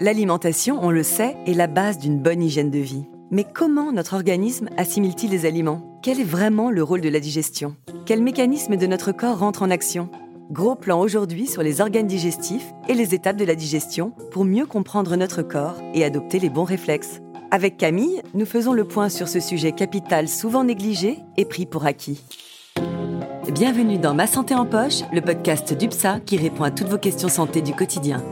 L'alimentation, on le sait, est la base d'une bonne hygiène de vie. Mais comment notre organisme assimile-t-il les aliments? Quel est vraiment le rôle de la digestion? Quels mécanismes de notre corps rentrent en action? Gros plan aujourd'hui sur les organes digestifs et les étapes de la digestion pour mieux comprendre notre corps et adopter les bons réflexes. Avec Camille, nous faisons le point sur ce sujet capital souvent négligé et pris pour acquis. Bienvenue dans Ma Santé en Poche, le podcast d'UPSA qui répond à toutes vos questions santé du quotidien.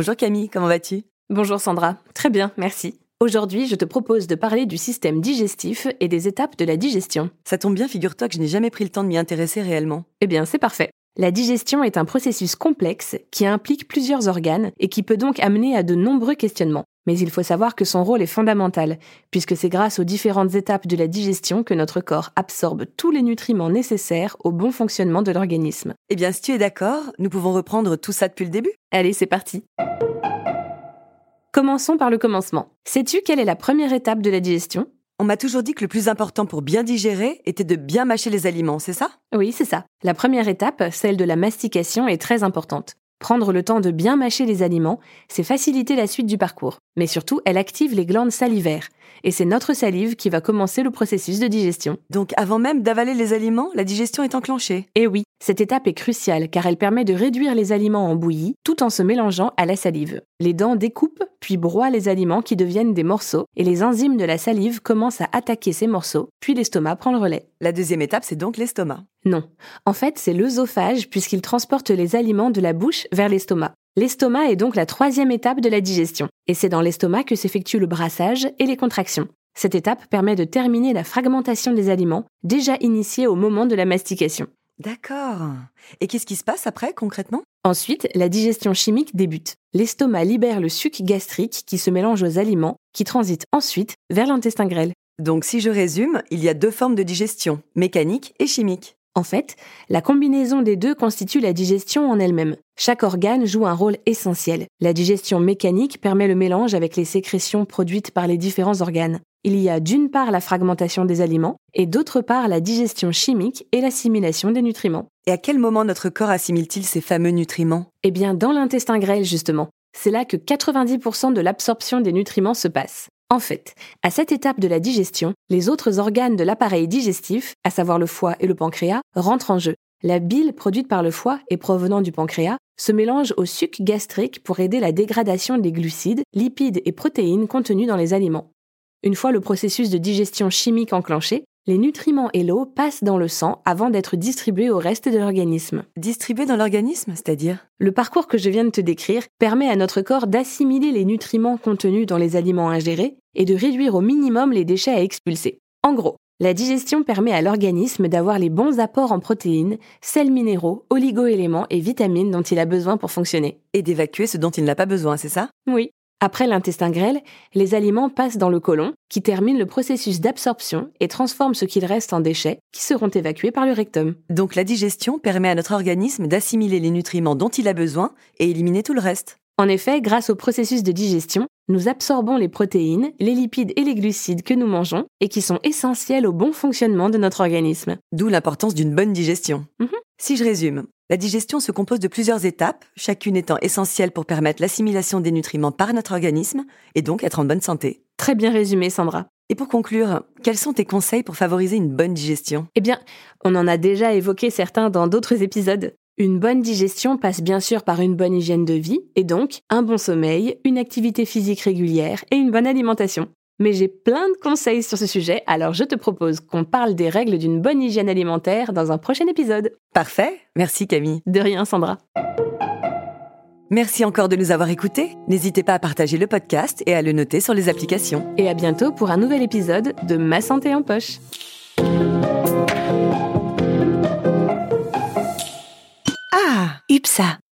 Bonjour Camille, comment vas-tu? Bonjour Sandra, très bien, merci. Aujourd'hui, je te propose de parler du système digestif et des étapes de la digestion. Ça tombe bien, figure-toi que je n'ai jamais pris le temps de m'y intéresser réellement. Eh bien, c'est parfait. La digestion est un processus complexe qui implique plusieurs organes et qui peut donc amener à de nombreux questionnements. Mais il faut savoir que son rôle est fondamental, puisque c'est grâce aux différentes étapes de la digestion que notre corps absorbe tous les nutriments nécessaires au bon fonctionnement de l'organisme. Eh bien, si tu es d'accord, nous pouvons reprendre tout ça depuis le début Allez, c'est parti. Commençons par le commencement. Sais-tu quelle est la première étape de la digestion? On m'a toujours dit que le plus important pour bien digérer était de bien mâcher les aliments, c'est ça? Oui, c'est ça. La première étape, celle de la mastication, est très importante. Prendre le temps de bien mâcher les aliments, c'est faciliter la suite du parcours. Mais surtout, elle active les glandes salivaires. Et c'est notre salive qui va commencer le processus de digestion. Donc avant même d'avaler les aliments, la digestion est enclenchée. Et oui, cette étape est cruciale car elle permet de réduire les aliments en bouillie tout en se mélangeant à la salive. Les dents découpent puis broient les aliments qui deviennent des morceaux et les enzymes de la salive commencent à attaquer ces morceaux, puis l'estomac prend le relais. La deuxième étape, c'est donc l'estomac. Non. En fait, c'est l'œsophage puisqu'il transporte les aliments de la bouche vers l'estomac. L'estomac est donc la troisième étape de la digestion, et c'est dans l'estomac que s'effectue le brassage et les contractions. Cette étape permet de terminer la fragmentation des aliments, déjà initiée au moment de la mastication. D'accord. Et qu'est-ce qui se passe après concrètement? Ensuite, la digestion chimique débute. L'estomac libère le suc gastrique qui se mélange aux aliments, qui transite ensuite vers l'intestin grêle. Donc si je résume, il y a deux formes de digestion, mécanique et chimique. En fait, la combinaison des deux constitue la digestion en elle-même. Chaque organe joue un rôle essentiel. La digestion mécanique permet le mélange avec les sécrétions produites par les différents organes. Il y a d'une part la fragmentation des aliments et d'autre part la digestion chimique et l'assimilation des nutriments. Et à quel moment notre corps assimile-t-il ces fameux nutriments? Eh bien, dans l'intestin grêle, justement. C'est là que 90% de l'absorption des nutriments se passe. En fait, à cette étape de la digestion, les autres organes de l'appareil digestif, à savoir le foie et le pancréas, rentrent en jeu. La bile produite par le foie et provenant du pancréas se mélange au suc gastrique pour aider la dégradation des glucides, lipides et protéines contenus dans les aliments. Une fois le processus de digestion chimique enclenché, les nutriments et l'eau passent dans le sang avant d'être distribués au reste de l'organisme. Distribués dans l'organisme, c'est-à-dire? Le parcours que je viens de te décrire permet à notre corps d'assimiler les nutriments contenus dans les aliments ingérés et de réduire au minimum les déchets à expulser. En gros, la digestion permet à l'organisme d'avoir les bons apports en protéines, sels minéraux, oligoéléments et vitamines dont il a besoin pour fonctionner. Et d'évacuer ce dont il n'a pas besoin, c'est ça? Oui. Après l'intestin grêle, les aliments passent dans le côlon, qui termine le processus d'absorption et transforme ce qu'il reste en déchets, qui seront évacués par le rectum. Donc la digestion permet à notre organisme d'assimiler les nutriments dont il a besoin et éliminer tout le reste. En effet, grâce au processus de digestion, nous absorbons les protéines, les lipides et les glucides que nous mangeons et qui sont essentiels au bon fonctionnement de notre organisme. D'où l'importance d'une bonne digestion. Mhm. Si je résume, la digestion se compose de plusieurs étapes, chacune étant essentielle pour permettre l'assimilation des nutriments par notre organisme et donc être en bonne santé. Très bien résumé, Sandra. Et pour conclure, quels sont tes conseils pour favoriser une bonne digestion? Eh bien, on en a déjà évoqué certains dans d'autres épisodes. Une bonne digestion passe bien sûr par une bonne hygiène de vie, et donc un bon sommeil, une activité physique régulière et une bonne alimentation. Mais j'ai plein de conseils sur ce sujet, alors je te propose qu'on parle des règles d'une bonne hygiène alimentaire dans un prochain épisode. Parfait, merci Camille. De rien, Sandra. Merci encore de nous avoir écoutés. N'hésitez pas à partager le podcast et à le noter sur les applications. Et à bientôt pour un nouvel épisode de Ma santé en poche. 24